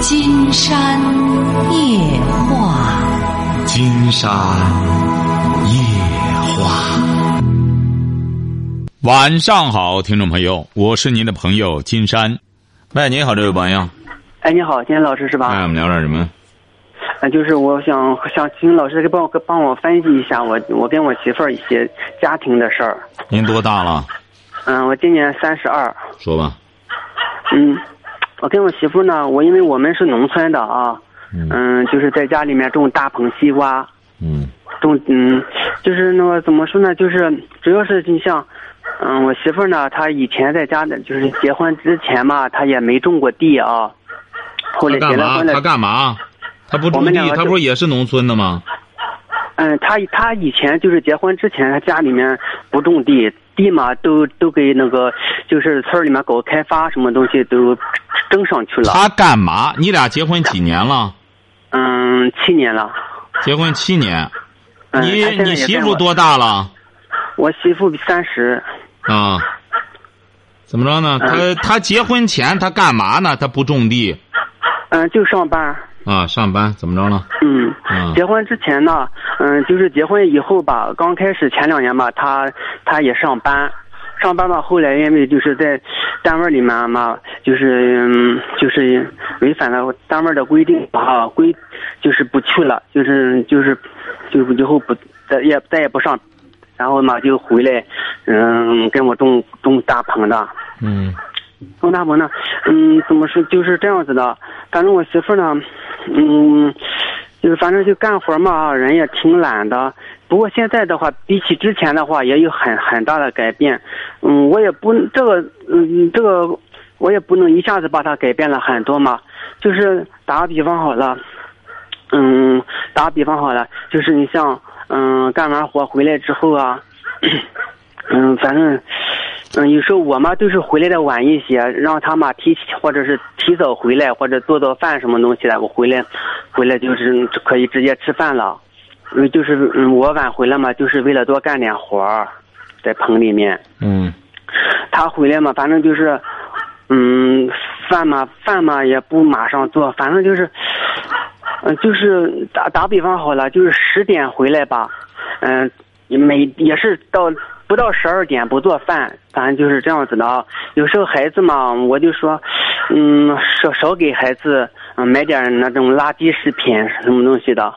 金山夜话，金山夜话。晚上好，听众朋友，我是您的朋友金山。喂，你好，这位朋友。哎，你好，金山老师是吧？哎，我们聊点什么？啊，就是我想想请老师给帮我帮我分析一下我我跟我媳妇儿一些家庭的事儿。您多大了？嗯，我今年三十二。说吧。嗯，我跟我媳妇呢，我因为我们是农村的啊，嗯，就是在家里面种大棚西瓜，嗯种嗯，就是那个怎么说呢，就是主要是你像，嗯，我媳妇呢，她以前在家的，就是结婚之前嘛，她也没种过地啊，后来？结了婚了她，干嘛？她不我种地，他们两个就不是也是农村的吗？嗯，他他以前就是结婚之前，他家里面不种地，地嘛都都给那个就是村儿里面搞开发，什么东西都争上去了。他干嘛？你俩结婚几年了？嗯，七年了。结婚七年。嗯，你你？媳妇多大了？我媳妇三十。啊？怎么着呢？他嗯他结婚前他干嘛呢？他不种地嗯，就上班。啊？上班怎么着了？嗯，啊结婚之前呢，嗯，就是结婚以后吧，刚开始前两年吧，他他也上班，上班吧，后来因为就是在单位里面嘛，就是嗯，就是违反了单位的规定啊，规就是不去了，就是就是就以后不再也再也不上，然后嘛就回来，嗯，跟我种种大棚的。嗯种大棚呢，嗯，怎么说就是这样子的。反正我媳妇呢，嗯，就是反正就干活嘛，人也挺懒的。不过现在的话，比起之前的话，也有很很大的改变。嗯，我也不这个，嗯，这个我也不能一下子把它改变了很多嘛。就是打个比方好了，嗯，打个比方好了，就是你像，嗯，干完活回来之后啊，嗯，反正。嗯，有时候我妈都是回来的晚一些，让他妈提或者是提早回来，或者做做饭什么东西的，我回来，回来就是可以直接吃饭了。嗯，就是嗯，我晚回来嘛，就是为了多干点活儿，在棚里面。嗯他回来嘛，反正就是，嗯，饭嘛饭嘛也不马上做，反正就是，嗯、就是打打比方好了，就是十点回来吧，嗯、每也是到不到十二点不做饭，反正就是这样子的啊。有时候孩子嘛，我就说，嗯，少少给孩子嗯买点那种垃圾食品什么东西的。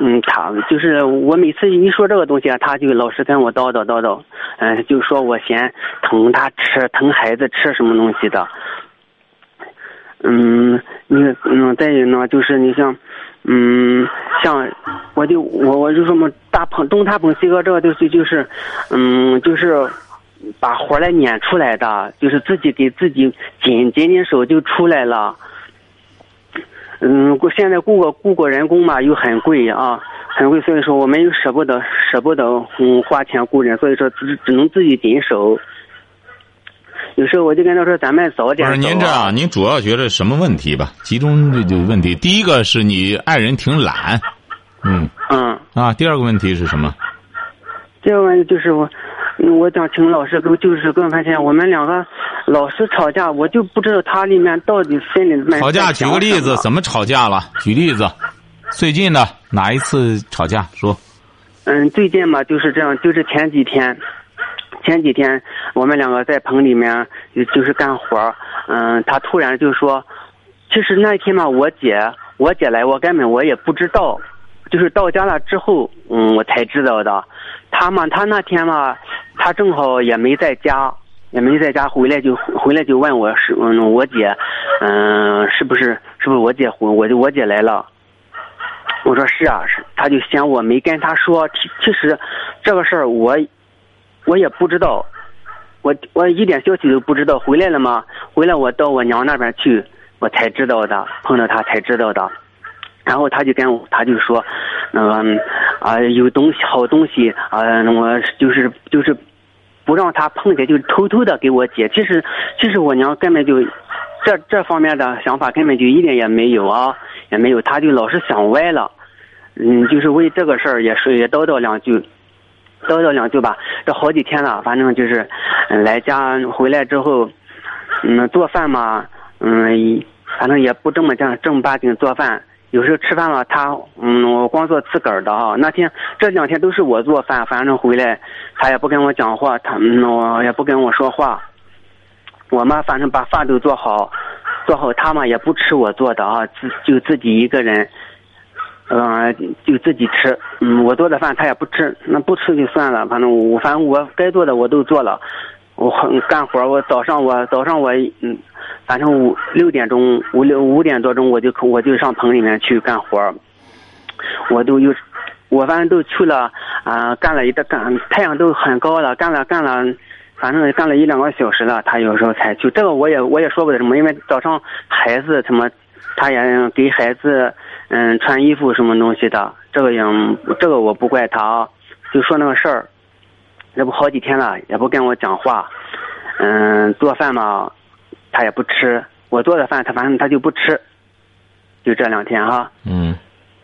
嗯，他就是我每次一说这个东西啊，他就老是跟我叨叨叨叨，嗯、就说我嫌疼他吃，疼孩子吃什么东西的。嗯，你嗯，再有呢，就是你像，嗯，像我就我我就说嘛，大棚东大棚西瓜这个东西就是，嗯，就是把活来撵出来的，就是自己给自己紧紧紧手就出来了。嗯，现在雇个雇个人工嘛又很贵啊，很贵，所以说我们又舍不得舍不得嗯花钱雇人，所以说只只能自己紧手。有时候我就跟他说，咱们早不点不、是您这样，您主要觉得什么问题吧？集中这就问题。第一个是你爱人挺懒，嗯嗯，啊。第二个问题是什么？第二个问题就是我，嗯我想请老师跟就是给我发现我们两个老是吵架，我就不知道他里面到底心里面吵架，举个例子，怎么吵架了？举例子，最近的哪一次吵架？说。嗯，最近嘛就是这样，就是前几天，前几天我们两个在棚里面就是干活嗯，他突然就说，其实那天嘛，我姐我姐来，我根本我也不知道，就是到家了之后，嗯，我才知道的。他嘛，他那天嘛，他正好也没在家，也没在家，回来就回来就问我是嗯，我姐，嗯，是不是是不是我姐婚，我我姐来了。我说是啊，是，他就嫌我没跟他说。其其实，这个事儿我我也不知道，我我一点消息都不知道。回来了吗？回来我到我娘那边去，我才知道的，碰到他才知道的。然后他就跟我，他就说，嗯啊、有东西好东西啊、我就是就是不让他碰见，就偷偷的给我姐。其实其实我娘根本就这这方面的想法根本就一点也没有啊，也没有，他就老是想歪了。嗯，就是为这个事儿也说也叨叨两句，叨叨两句吧。这好几天了，反正就是，来家回来之后，嗯，做饭嘛，嗯，反正也不这么正正儿八经做饭。有时候吃饭了，他嗯，我光做自个儿的啊。那天这两天都是我做饭，反正回来他也不跟我讲话，他嗯，我也不跟我说话。我妈，反正把饭都做好，做好他嘛也不吃我做的啊，自就自己一个人，嗯，就自己吃。嗯，我做的饭他也不吃，那不吃就算了，反正我反正我该做的我都做了。我很干活，我早上我早上我嗯，反正五六点钟五六五点多钟我就我就上棚里面去干活，我都又，我反正都去了啊，干了一个干太阳都很高了，干了干了，反正干了一两个小时了，他有时候才去。这个我也我也说不得什么，因为早上孩子什么，他也给孩子嗯穿衣服什么东西的，这个也这个我不怪他啊，就说那个事儿。这不好几天了，也不跟我讲话，嗯，做饭嘛，他也不吃。我做的饭，他反正他就不吃。就这两天哈。嗯。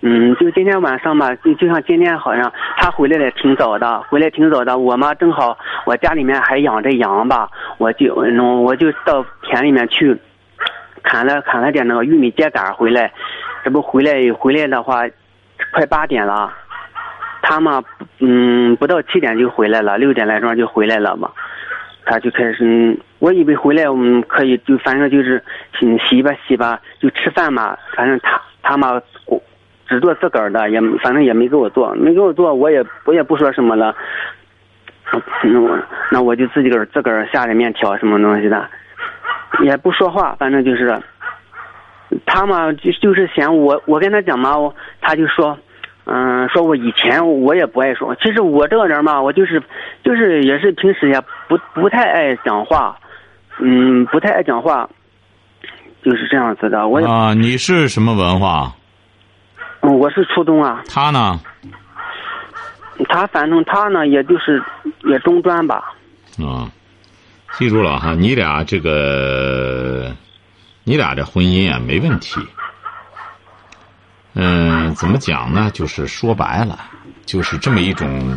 嗯，就今天晚上吧，就就像今天好像他回来的挺早的，回来挺早的。我嘛正好我家里面还养着羊吧，我就嗯我就到田里面去砍了砍了点那个玉米秸秆回来。这不回来回来的话，快八点了。他嘛，嗯，不到七点就回来了，六点来钟就回来了嘛。他就开始，我以为回来我们可以就反正就是洗洗吧洗吧，就吃饭嘛。反正他他嘛，只做自个儿的，也反正也没给我做，没给我做，我也我也不说什么了。那我那我就自己个儿自个儿下的面条什么东西的，也不说话，反正就是，他嘛就就是嫌我，我跟他讲嘛，我他就说。嗯，说我以前我也不爱说，其实我这个人嘛，我就是就是也是平时也不不太爱讲话，嗯，不太爱讲话，就是这样子的。我啊，你是什么文化？嗯，我是初中啊。他呢？他反正他呢，也就是也中专吧。啊，记住了哈，你俩这个，你俩这婚姻啊，没问题。嗯，怎么讲呢？就是说白了，就是这么一种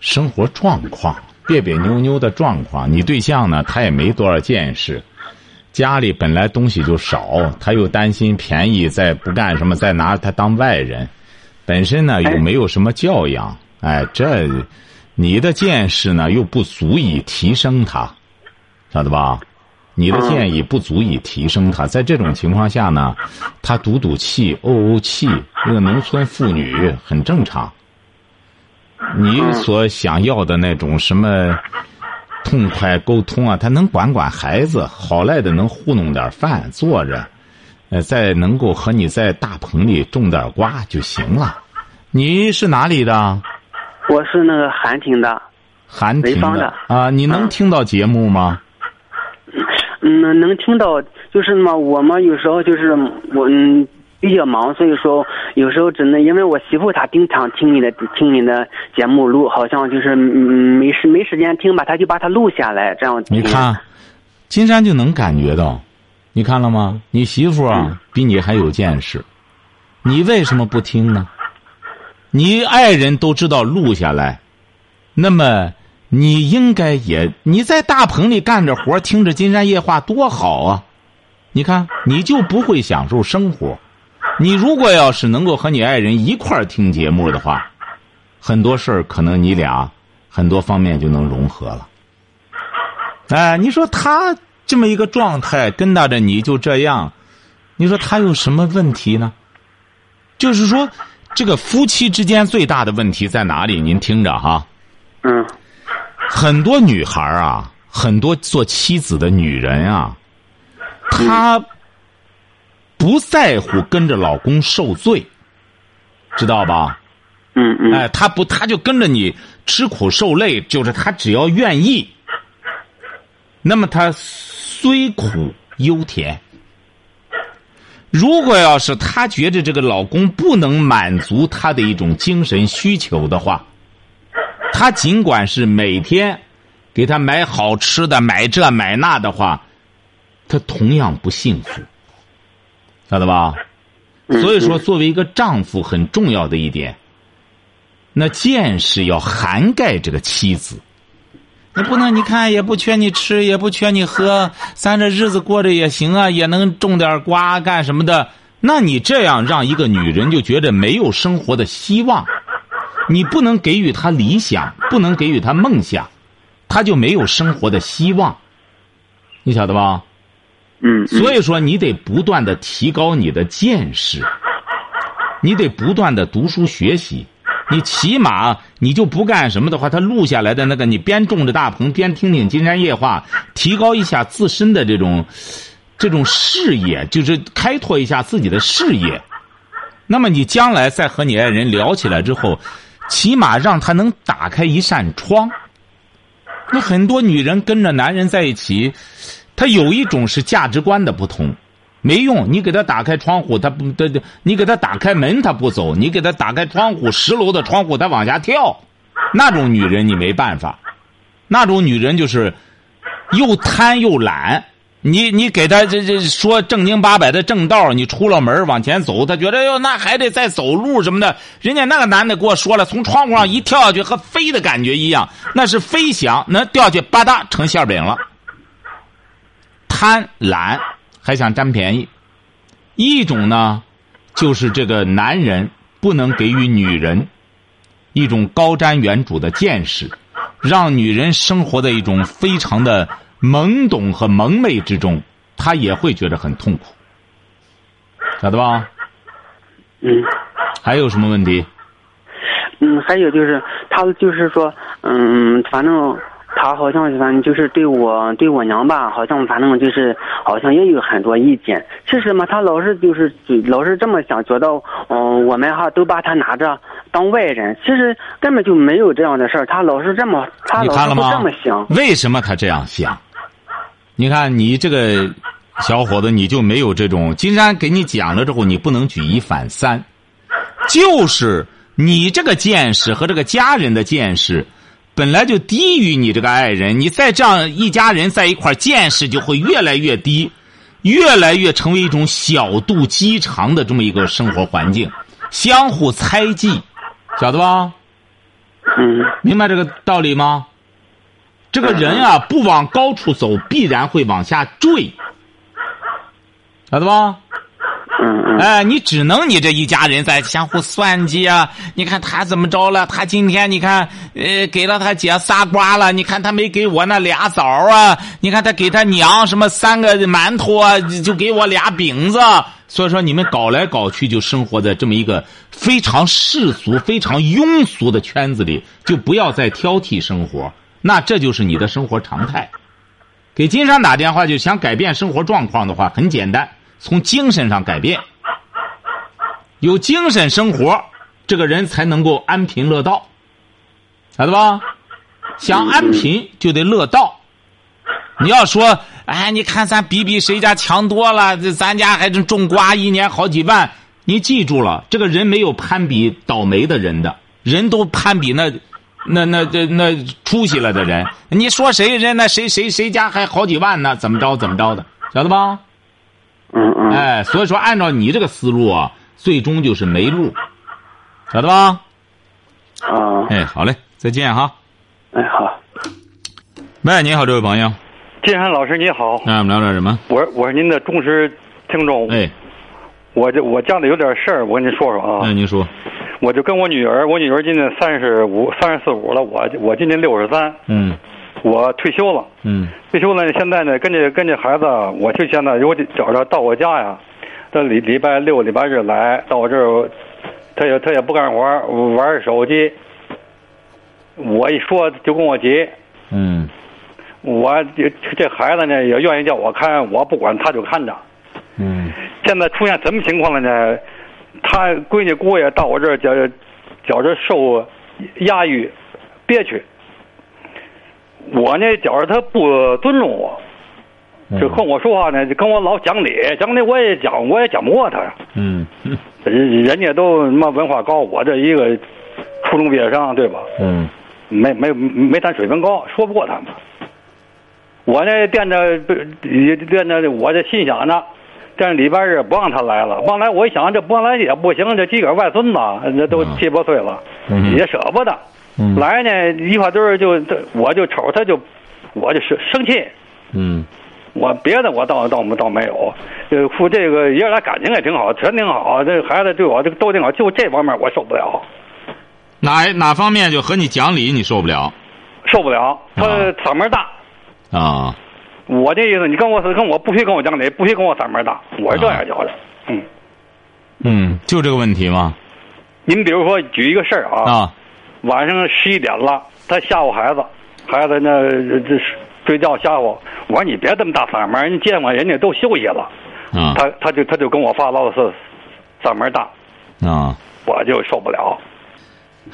生活状况，别别扭扭的状况。你对象呢，他也没多少见识，家里本来东西就少，他又担心便宜，再不干什么，再拿他当外人，本身呢又没有什么教养，哎，这你的见识呢又不足以提升他，晓得吧？你的建议不足以提升他，在这种情况下呢，他赌赌气、怄怄气，那个农村妇女很正常。你所想要的那种什么痛快沟通啊，他能管管孩子，好赖的能糊弄点饭做着，呃，再能够和你在大棚里种点瓜就行了。你是哪里的？我是那个韩亭的。韩亭的啊，你能听到节目吗？嗯，能听到，就是嘛，我嘛有时候就是我嗯比较忙，所以说有时候只能因为我媳妇她经常听你的听你的节目录，好像就是嗯没时没时间听吧，她就把它录下来这样。你看，金山就能感觉到，你看了吗？你媳妇啊比你还有见识，你为什么不听呢？你爱人都知道录下来，那么。你应该也你在大棚里干着活，听着《金山夜话》多好啊！你看，你就不会享受生活。你如果要是能够和你爱人一块儿听节目的话，很多事儿可能你俩很多方面就能融合了。哎，你说他这么一个状态跟搭着你就这样，你说他有什么问题呢？就是说，这个夫妻之间最大的问题在哪里？您听着哈。嗯。很多女孩啊，很多做妻子的女人啊，她不在乎跟着老公受罪，知道吧？嗯嗯。哎，她不，她就跟着你吃苦受累，就是她只要愿意，那么她虽苦犹甜。如果要是她觉得这个老公不能满足她的一种精神需求的话。他尽管是每天给他买好吃的、买这买那的话，他同样不幸福，晓得吧？所以说，作为一个丈夫，很重要的一点，那见识要涵盖这个妻子。那不能，你看也不缺你吃，也不缺你喝，咱这日子过着也行啊，也能种点瓜干什么的。那你这样让一个女人就觉得没有生活的希望，你不能给予他理想，不能给予他梦想，他就没有生活的希望。你晓得吧？嗯，所以说，你得不断的提高你的见识，你得不断的读书学习。你起码你就不干什么的话，他录下来的那个，你边种着大棚边听听金山夜话，提高一下自身的这种这种视野，就是开拓一下自己的视野。那么你将来再和你爱人聊起来之后，起码让他能打开一扇窗。那很多女人跟着男人在一起，她有一种是价值观的不同。没用，你给他打开窗户，他不，他你给他打开门，他不走；你给他打开窗户，十楼的窗户，他往下跳。那种女人你没办法，那种女人就是又贪又懒。你你给他这这说正经八百的正道，你出了门往前走，他觉得哟那还得再走路什么的。人家那个男的给我说了，从窗户上一跳下去和飞的感觉一样，那是飞翔，能掉下去吧嗒成馅饼了。贪懒。还想占便宜，一种呢，就是这个男人不能给予女人一种高瞻远瞩的见识，让女人生活在一种非常的懵懂和蒙昧之中，他也会觉得很痛苦，晓得吧？嗯。还有什么问题？嗯，还有就是，他就是说，嗯，反正。他好像反正就是对我对我娘吧，好像反正就是好像也有很多意见。其实嘛，他老是就是老是这么想，觉得嗯，我们哈都把他拿着当外人。其实根本就没有这样的事儿。他老是这么，他老是这么想。为什么他这样想？你看你这个小伙子，你就没有这种。金山给你讲了之后，你不能举一反三，就是你这个见识和这个家人的见识。本来就低于你这个爱人，你再这样一家人在一块见识就会越来越低，越来越成为一种小肚鸡肠的这么一个生活环境，相互猜忌，晓得吧？嗯，明白这个道理吗？这个人啊，不往高处走，必然会往下坠，晓得吧？哎，你只能你这一家人在相互算计啊！你看他怎么着了？他今天你看，呃，给了他姐仨瓜了。你看他没给我那俩枣啊！你看他给他娘什么三个馒头啊，就给我俩饼子。所以说你们搞来搞去，就生活在这么一个非常世俗、非常庸俗的圈子里，就不要再挑剔生活。那这就是你的生活常态。给金山打电话就想改变生活状况的话，很简单，从精神上改变。有精神生活，这个人才能够安贫乐道，晓得吧？想安贫就得乐道。你要说，哎，你看咱比比谁家强多了，咱家还种种瓜，一年好几万。你记住了，这个人没有攀比倒霉的人的，人都攀比那那那这那出息了的人。你说谁人那谁谁谁家还好几万呢？怎么着怎么着的，晓得吧？嗯嗯。哎，所以说按照你这个思路啊。最终就是没路，晓得吧？啊，哎，好嘞，再见哈。哎，好。喂，你好，这位朋友。金山老师你好。那我们聊点什么？我我是您的忠实听众。哎。我这我家里有点事儿，我跟您说说啊。那您说。我就跟我女儿，我女儿今年三十五、三十四五了，我我今年六十三。嗯。我退休了。嗯。退休了，现在呢，跟这跟这孩子，我就现在如果找着到我家呀。他礼礼拜六、礼拜日来到我这儿，他也他也不干活，玩手机。我一说就跟我急。嗯。我这这孩子呢也愿意叫我看，我不管他就看着。嗯。现在出现什么情况了呢？他闺女姑爷到我这儿觉觉着受压抑、憋屈。我呢觉着他不尊重我。就跟我说话呢，就跟我老讲理，讲理我也讲，我也讲不过他呀。嗯，人人家都什么文化高，我这一个初中毕业生，对吧？嗯，没没没咱水平高，说不过他们。我呢惦着惦着，我这心想呢，这礼拜日不让他来了，忘来我一想，这不让来也不行，这自个儿外孙子，那都七八岁了，也舍不得。嗯。来呢一块堆儿就我就瞅他就我就生生气，嗯。我别的我倒倒倒没有，呃，父这个爷俩感情也挺好，全挺好，这孩子对我这个都挺好，就这方面我受不了，哪哪方面就和你讲理你受不了？受不了。他啊。嗓门大，啊？我这意思，你跟我跟我不许跟我讲理，不许跟我嗓门大，我是这样觉着。嗯，嗯，就这个问题吗？您比如说举一个事儿啊，啊晚上十一点了，他吓唬孩子，孩子那这睡觉吓唬，我说你别这么大嗓门，你见我人家都休息了，啊他他就他就跟我发牢骚，嗓门大，啊！我就受不了。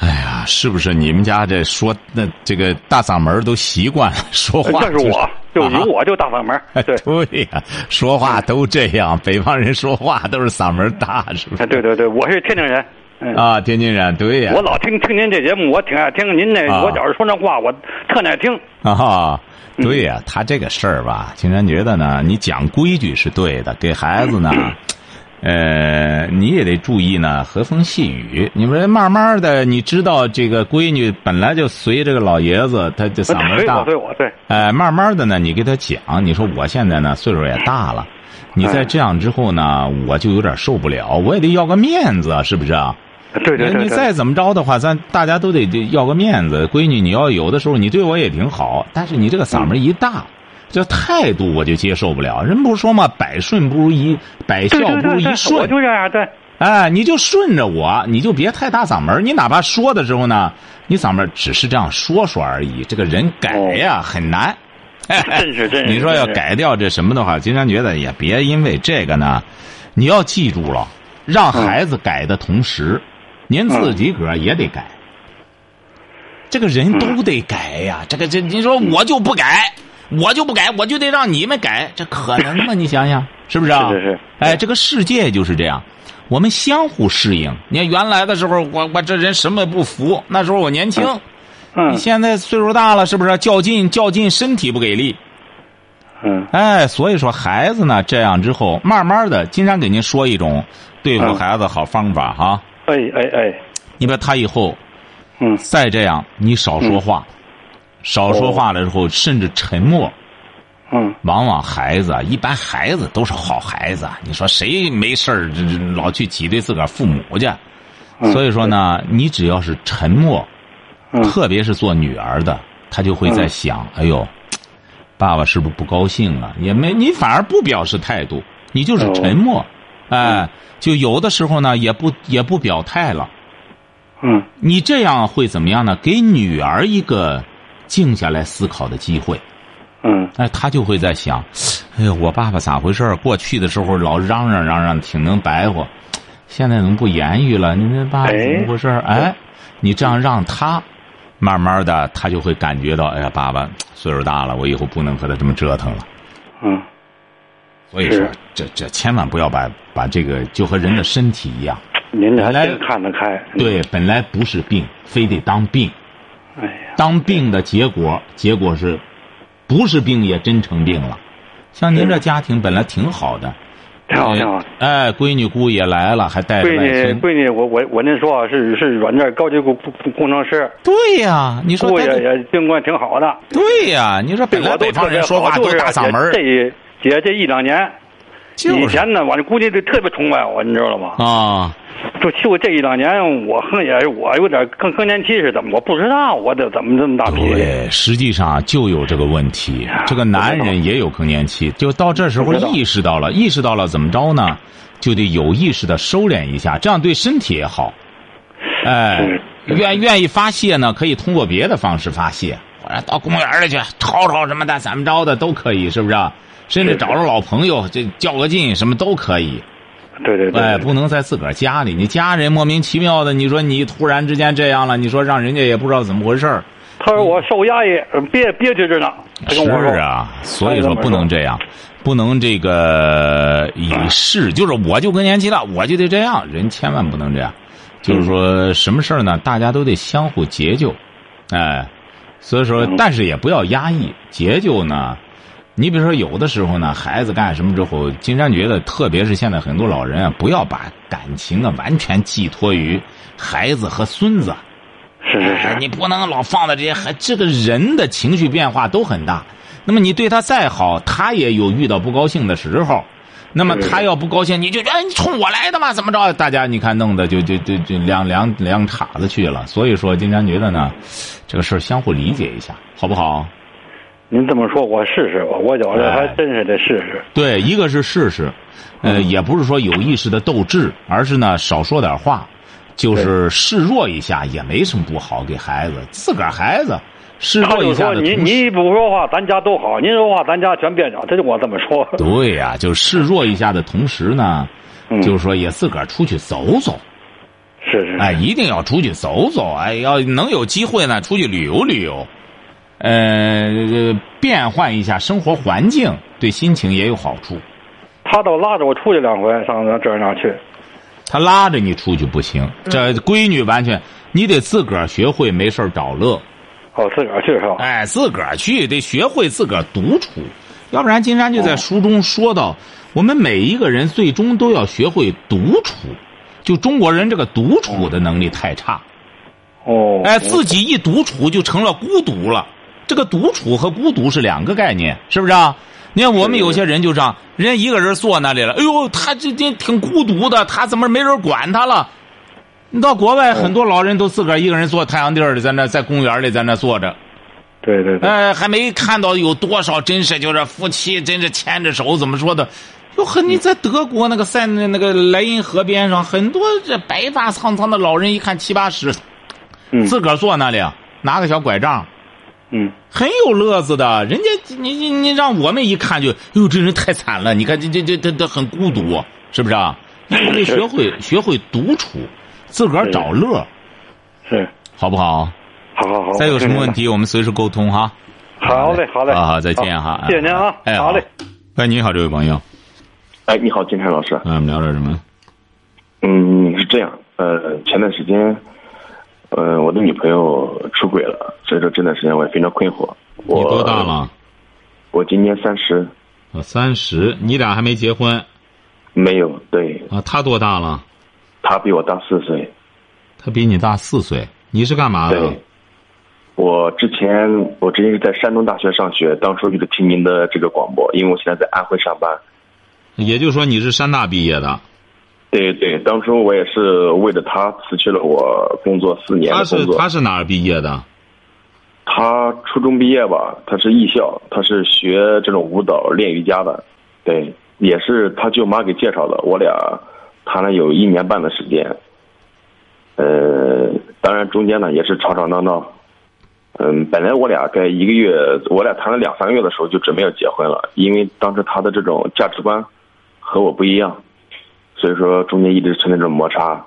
哎呀，是不是你们家这说那这个大嗓门都习惯了说话？这是我，就有我就大嗓门，对，对呀、说话都这样，北方人说话都是嗓门大，是不是？哎对对对，我是天津人，嗯，啊，天津人，对呀、我老听听您这节目，我挺爱听。您那啊我觉着说那话，我特爱听。啊，对呀、他这个事儿吧，竟然觉得呢，你讲规矩是对的，给孩子呢，呃，你也得注意呢，和风细雨。你们慢慢的，你知道这个闺女本来就随这个老爷子，他这嗓门大对我，随我，对，哎，慢慢的呢，你给他讲，你说我现在呢岁数也大了，你再这样之后呢，我就有点受不了，我也得要个面子，是不是啊？对对对对。你再怎么着的话，咱大家都得得要个面子。闺女，你要有的时候你对我也挺好，但是你这个嗓门一大，这态度我就接受不了。人不是说嘛，百顺不如一百孝不如一顺我。就这样，对，哎，你就顺着我，你就别太大嗓门儿你哪怕说的时候呢，你嗓门儿只是这样说说而已。这个人改呀、很难。真 是真是。你说要，改掉这什么的话，金山觉得也别因为这个呢，你要记住了，让孩子改的同时，您自己个儿也得改。这个人都得改呀，这个这你说我就不改，我就不改，我就得让你们改，这可能吗？你想想，是不是啊？是是是哎，这个世界就是这样，我们相互适应。你看原来的时候，我我这人什么也不服，那时候我年轻。嗯你现在岁数大了，是不是较劲较劲，身体不给力？嗯哎，所以说孩子呢，这样之后，慢慢的，金山给您说一种对付嗯孩子好方法哈。哎哎哎，你把他以后嗯再这样，你少说话，少说话了之后，甚至沉默。嗯往往孩子啊，一般孩子都是好孩子，你说谁没事儿这这老去挤兑自个儿父母去？嗯所以说呢，你只要是沉默，嗯特别是做女儿的，她就会在想：哎呦，爸爸是不是不高兴了？也没，你反而不表示态度，你就是沉默，哎，就有的时候呢，也不也不表态了。嗯你这样会怎么样呢？给女儿一个静下来思考的机会。嗯哎，他就会在想：哎呦，我爸爸咋回事儿过去的时候老嚷嚷嚷嚷，挺能白活，现在怎么不言语了？你那爸爸怎么回事儿？哎，你这样让他，慢慢的，他就会感觉到，哎呀，爸爸岁数大了，我以后不能和他这么折腾了。嗯所以说，这这千万不要把把这个就和人的身体一样，您这还来真看得开。对，本来不是病，非得当病，哎呀，当病的结果，结果是，不是病也真成病了。像您这家庭本来挺好的，挺好挺好。哎，闺女姑也来了，还带着闺女外孙。闺女，我我我那说啊是是软件高级工工工程师，对呀，你说姑也也经过挺好的。对呀，你说本来北方人说话都大嗓门儿这姐这一两年，就是以前呢，我这估计就特别崇拜我，你知道吗？啊，就就这一两年，我哼也我有点更更年期是怎么？我不知道我这怎么这么大脾气。对，实际上就有这个问题。这个男人也有更年期，就到这时候意识到了，意识到了怎么着呢？就得有意识的收敛一下，这样对身体也好。哎，愿愿意发泄呢，可以通过别的方式发泄，或者到公园里去吵吵什么的，怎么着的都可以，是不是啊？甚至找着老朋友，这较个劲，什么都可以。对对对，哎，不能在自个儿家里，你家人莫名其妙的，你说你突然之间这样了，你说让人家也不知道怎么回事儿。他说我受压抑，憋憋屈着呢。是啊，所以说不能这样，不能这个以示，就是我就更年期了，我就得这样，人千万不能这样。就是说什么事儿呢，大家都得相互解救，哎，所以说，但是也不要压抑，解救呢。你比如说，有的时候呢，孩子干什么之后，金山觉得，特别是现在很多老人啊，不要把感情啊完全寄托于孩子和孙子。是是是，你不能老放在这些，还这个人的情绪变化都很大。那么你对他再好，他也有遇到不高兴的时候。那么他要不高兴，你就哎，你冲我来的嘛？怎么着？大家你看弄的就就就就两两两岔子去了。所以说，金山觉得呢，这个事儿相互理解一下，好不好？您这么说，我试试吧。我觉得还真是得试试。对，一个是试试，呃，也不是说有意识的斗智，而是呢少说点话，就是示弱一下也没什么不好。给孩子，自个儿孩子。他就说：“您你不说话，咱家都好；您说话，咱家全别着。”他就我这么说。对呀，就示弱一下的同时呢，就是说也自个儿出去走走。是是。哎，一定要出去走走。哎，要能有机会呢，出去旅游旅游，呃，变换一下生活环境，对心情也有好处。他倒拉着我出去两回，上这儿那去。他拉着你出去不行，这闺女完全，你得自个儿学会没事找乐。哦，自个儿去是吧？哎，自个儿去得学会自个儿独处，要不然金山就在书中说到，我们每一个人最终都要学会独处。就中国人这个独处的能力太差。哦。哎，自己一独处就成了孤独了。这个独处和孤独是两个概念，是不是啊？你看我们有些人就这样，人家一个人坐那里了，哎呦，他这这挺孤独的，他怎么没人管他了？你到国外，很多老人都自个儿一个人坐太阳地儿里，在那在公园里在那坐着。对对对。哎，还没看到有多少真是就是夫妻真是牵着手怎么说的？哟呵，你在德国那个塞那那个莱茵河边上，很多这白发苍苍的老人，一看七八十，自个儿坐那里，拿个小拐杖，嗯，很有乐子的。人家你你你让我们一看就，哟，这人太惨了。你看这这这这这很孤独，是不是啊？你得学会学会独处。自个儿找乐，是好不好？好好好。再有什么问题，我们随时沟通哈。好嘞，好嘞。好好，再见哈。谢谢您啊。哎，好嘞。哎，你好，这位朋友。哎，你好，金山老师。嗯，我们聊点什么？嗯，是这样。呃，前段时间，呃，我的女朋友出轨了，所以说这段时间我也非常困惑。你多大了？我今年三十。啊，三十。你俩还没结婚？没有。对。啊，他多大了？他比我大四岁，他比你大四岁。你是干嘛的？对，我之前我之前是在山东大学上学，当初就是听您的这个广播，因为我现在在安徽上班。也就是说你是山大毕业的。对对，当初我也是为了他辞去了我工作四年的工作。他是他是哪儿毕业的？他初中毕业吧，他是艺校，他是学这种舞蹈练瑜伽的。对，也是他舅妈给介绍的，我俩。谈了有一年半的时间，呃，当然中间呢也是吵吵闹闹，嗯，本来我俩在一个月，我俩谈了两三个月的时候就准备要结婚了，因为当时他的这种价值观和我不一样，所以说中间一直存在着摩擦，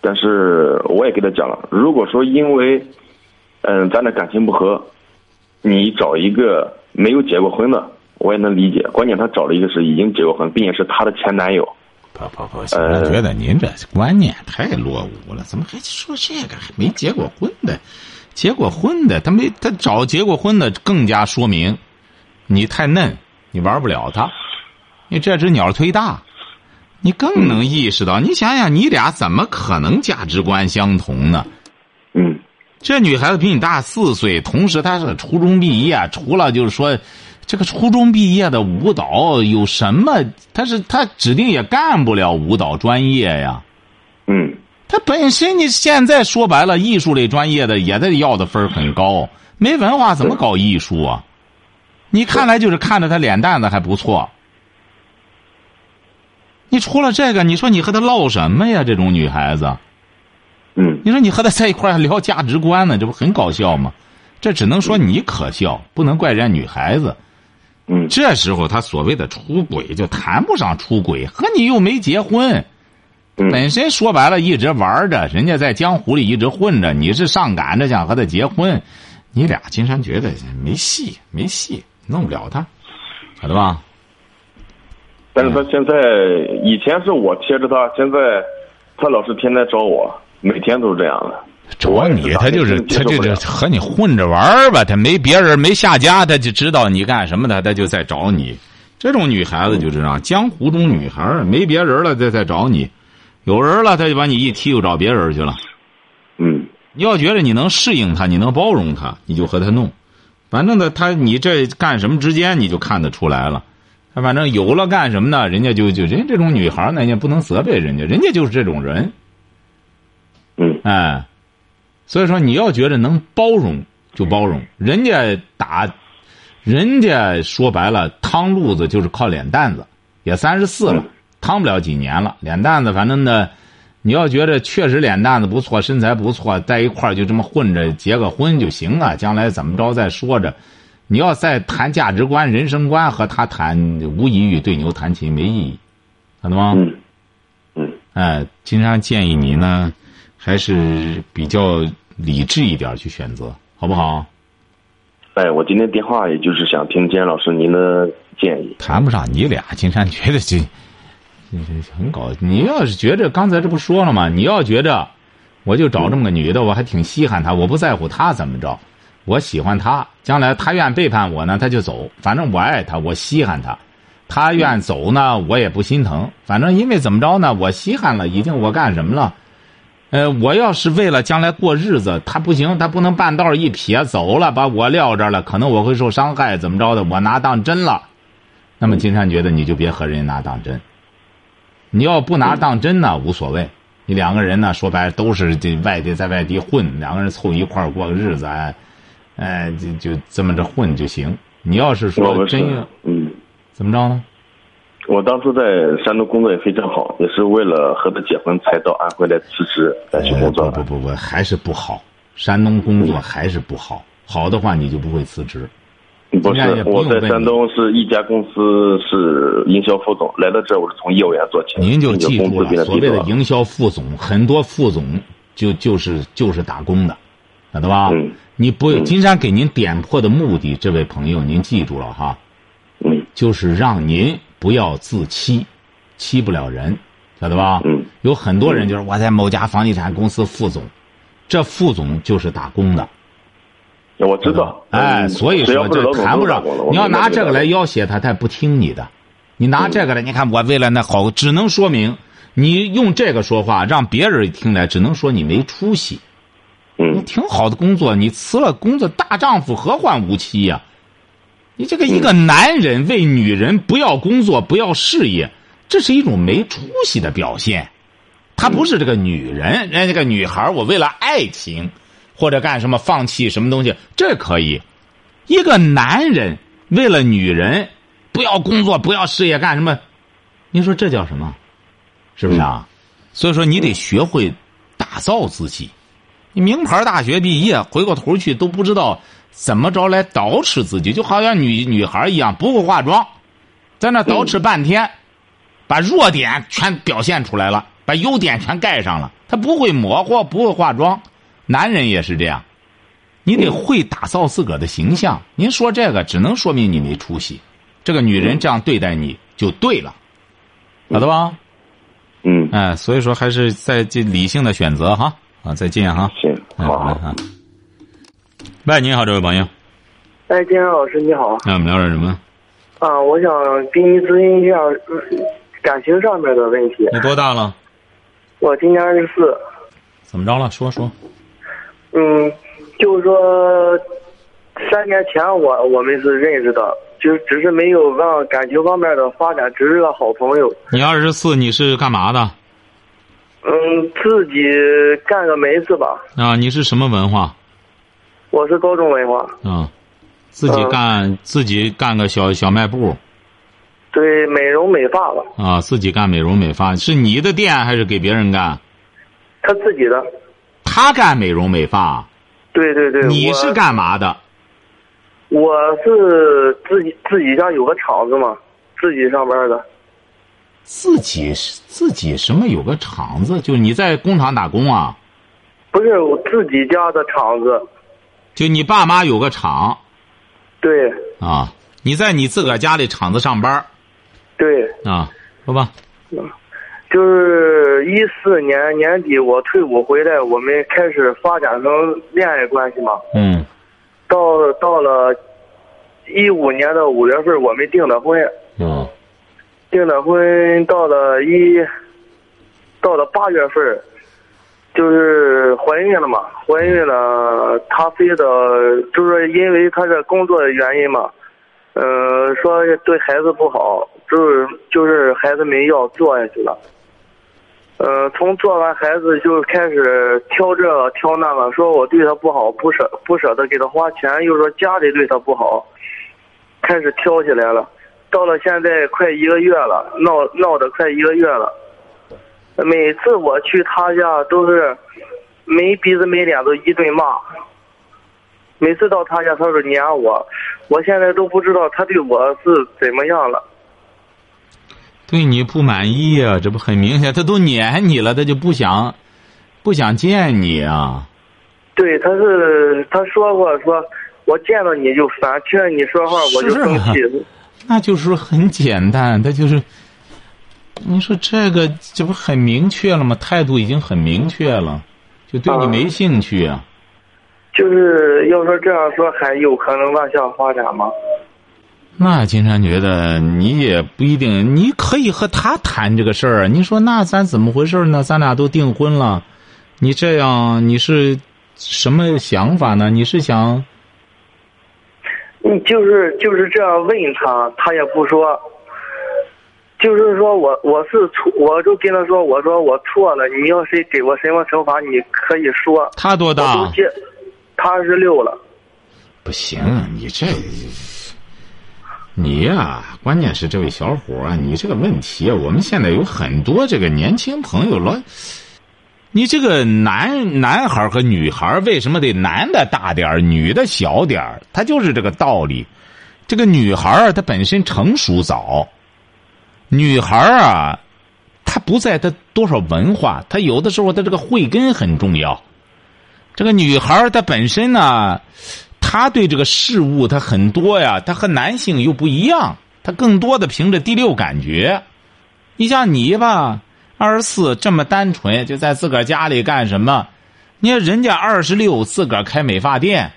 但是我也给他讲了，如果说因为，嗯，咱俩感情不和，你找一个没有结过婚的，我也能理解，关键他找了一个是已经结过婚，并且是他的前男友。不不不，我觉得您这观念太落伍了。怎么还说这个？还没结过婚的，结过婚的，他没他找结过婚的，更加说明你太嫩，你玩不了他。你这只鸟忒大，你更能意识到。你想想，你俩怎么可能价值观相同呢？嗯，这女孩子比你大四岁，同时她是初中毕业，除了就是说。这个初中毕业的舞蹈有什么？她是她指定也干不了舞蹈专业呀。嗯，她本身你现在说白了，艺术类专业的也得要的分很高，没文化怎么搞艺术啊？你看来就是看着她脸蛋子还不错。你除了这个，你说你和他唠什么呀？这种女孩子，嗯，你说你和他在一块聊价值观呢，这不很搞笑吗？这只能说你可笑，不能怪人家女孩子。嗯，这时候他所谓的出轨就谈不上出轨，和你又没结婚，本身说白了一直玩着，人家在江湖里一直混着，你是上赶着想和他结婚，你俩金山觉得没戏，没戏，弄不了他，晓得吧？但是他现在以前是我贴着他，现在他老是天天找我，每天都是这样的。找你，他就是他就是和你混着玩吧，他没别人没下家，他就知道你干什么的，他就在找你。这种女孩子就这样，江湖中女孩没别人了，再再找你，有人了，他就把你一踢，又找别人去了。嗯，你要觉得你能适应他，你能包容他，你就和他弄。反正呢，他你这干什么之间你就看得出来了。他反正有了干什么呢？人家就就人家这种女孩呢，也不能责备人家，人家就是这种人。嗯哎，所以说你要觉得能包容就包容，人家打，人家说白了趟路子就是靠脸蛋子，也三十四了，趟不了几年了，脸蛋子反正呢，你要觉得确实脸蛋子不错，身材不错，在一块儿就这么混着结个婚就行啊，将来怎么着再说着。你要再谈价值观、人生观和他谈，无异于对牛弹琴，没意义，看到吗？嗯嗯哎，金山建议你呢，还是比较理智一点去选择，好不好？哎，我今天电话也就是想听金老师您的建议。谈不上你俩，金山觉得这，很搞。你要是觉着刚才这不说了吗？你要觉着，我就找这么个女的，我还挺稀罕她，我不在乎她怎么着，我喜欢他。将来他愿背叛我呢，他就走。反正我爱他，我稀罕他，他愿走呢，我也不心疼。反正因为怎么着呢，我稀罕了，已经我干什么了？呃，我要是为了将来过日子，他不行，他不能半道一撇走了，把我撂这儿了，可能我会受伤害，怎么着的？我拿当真了，那么金山觉得你就别和人家拿当真。你要不拿当真呢，无所谓。你两个人呢，说白了都是这外地在外地混，两个人凑一块儿过个日子，哎，哎，就就这么着混就行。你要是说们是真要嗯，怎么着呢？我当初在山东工作也非常好，也是为了和他结婚才到安徽来辞职来去工作不不不不，还是不好。山东工作还是不好，好的话你就不会辞职。不是，我在山东是一家公司是营销副总，来到这我是从业务员做起，您就记住了，所谓的营销副总，很多副总就就是就是打工的，晓得吧？嗯你不，嗯金山给您点破的目的，这位朋友您记住了哈，嗯就是让您不要自欺，欺不了人，晓得吧？嗯有很多人就是我在某家房地产公司副总，这副总就是打工的。我知道。哎，嗯所以说这谈不上你要拿这个来要挟他，他也不听你的。你拿这个来，你看我为了那好，只能说明你用这个说话，让别人听来，只能说你没出息。你嗯挺好的工作，你辞了工作，大丈夫何患无妻呀、你这个一个男人为女人不要工作，不要事业，这是一种没出息的表现。他不是这个女人，人家这个女孩，我为了爱情，或者干什么放弃什么东西，这可以。一个男人为了女人，不要工作，不要事业，干什么？你说这叫什么？是不是啊？所以说你得学会打造自己。你名牌大学毕业，回过头去都不知道怎么着来捯饬自己，就好像女女孩一样，不会化妆，在那捯饬半天，把弱点全表现出来了，把优点全盖上了。他不会模糊，不会化妆。男人也是这样，你得会打造自个儿的形象。您说这个，只能说明你没出息。这个女人这样对待你就对了，晓得吧？嗯，哎，所以说还是在这理性的选择哈。啊，再见哈。行，嗯，好好。啊。喂，你好，这位朋友，哎，金山老师你好那我们聊点什么？啊，我想跟您咨询一下呃感情上面的问题。你多大了？我今年二十四，怎么着了？说说。嗯，就是说三年前我我们是认识的，就只是没有往感情方面的发展，只是个好朋友。你二十四，你是干嘛的？嗯，自己干个门市吧，啊，你是什么文化？我是高中文化，啊，自己嗯干、自己干个小小卖部对美容美发吧，啊，自己干美容美发，是你的店还是给别人干？他自己的。他干美容美发，对对对，你是干嘛的？我是自己自己家有个厂子嘛，自己上班的。自己自己什么有个厂子？就是你在工厂打工啊？不是我自己家的厂子，就你爸妈有个厂对啊？你在你自个儿家里厂子上班对，啊？说吧。就是一四年年底我退伍回来，我们开始发展成恋爱关系嘛。嗯到到了一五年的五月份，我们订的婚，嗯订的婚到了一到了八月份，就是怀孕了嘛，怀孕了，他非得就是因为他这工作的原因嘛，呃，说对孩子不好，就是就是孩子没要做下去了。呃，从做完孩子就开始挑这挑那个，说我对他不好，不舍不舍得给他花钱，又说家里对他不好，开始挑起来了。到了现在快一个月了，闹闹的快一个月了。每次我去他家都是没鼻子没脸都一顿骂。每次到他家，他说撵我，我现在都不知道他对我是怎么样了。对你不满意啊，这不很明显？他都撵你了，他就不想不想见你啊。对，他是他说过，说我见到你就烦，听着你说话我就生气。那就是说很简单，他就是，你说这个这不很明确了吗？态度已经很明确了，就对你没兴趣啊。就是要说这样说，还有可能往下发展吗？那金山觉得你也不一定，你可以和他谈这个事儿。你说那咱怎么回事呢？咱俩都订婚了，你这样你是什么想法呢？你是想？你就是就是这样问他，他也不说。就是说我我是错，我就跟他说，我说我错了。你要谁给我什么惩罚，你可以说。他多大？他二十六了。不行，你这。你呀，关键是这位小伙啊，你这个问题，我们现在有很多这个年轻朋友了。你这个男男孩和女孩为什么得男的大点女的小点他就是这个道理。这个女孩啊，她本身成熟早，女孩啊，她不在她多少文化，她有的时候她这个慧根很重要。这个女孩她本身呢。她对这个事物，她很多呀，她和男性又不一样，她更多的凭着第六感觉。你像你吧，二十四这么单纯，就在自个儿家里干什么？你看人家二十六自个儿开美发店，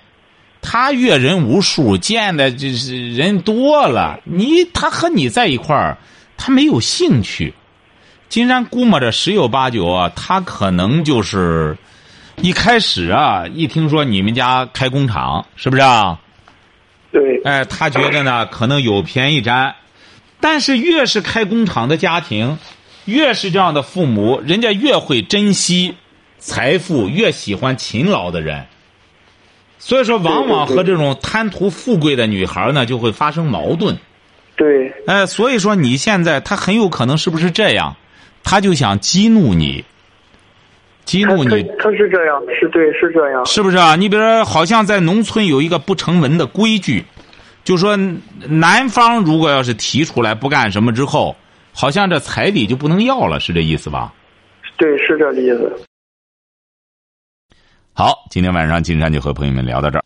他阅人无数，见的就是人多了。你他和你在一块儿，他没有兴趣。金山估摸着十有八九啊，他可能就是。一开始啊，一听说你们家开工厂，是不是啊？对。哎，他觉得呢，可能有便宜占。但是越是开工厂的家庭，越是这样的父母，人家越会珍惜财富，越喜欢勤劳的人。所以说，往往和这种贪图富贵的女孩呢，就会发生矛盾。对。哎，所以说你现在他很有可能是不是这样？他就想激怒你。激怒你，他是这样，是对，是这样，是不是啊？你比如说，好像在农村有一个不成文的规矩，就说男方如果要是提出来不干什么之后，好像这彩礼就不能要了，是这意思吧？对，是这意思。好，今天晚上金山就和朋友们聊到这儿。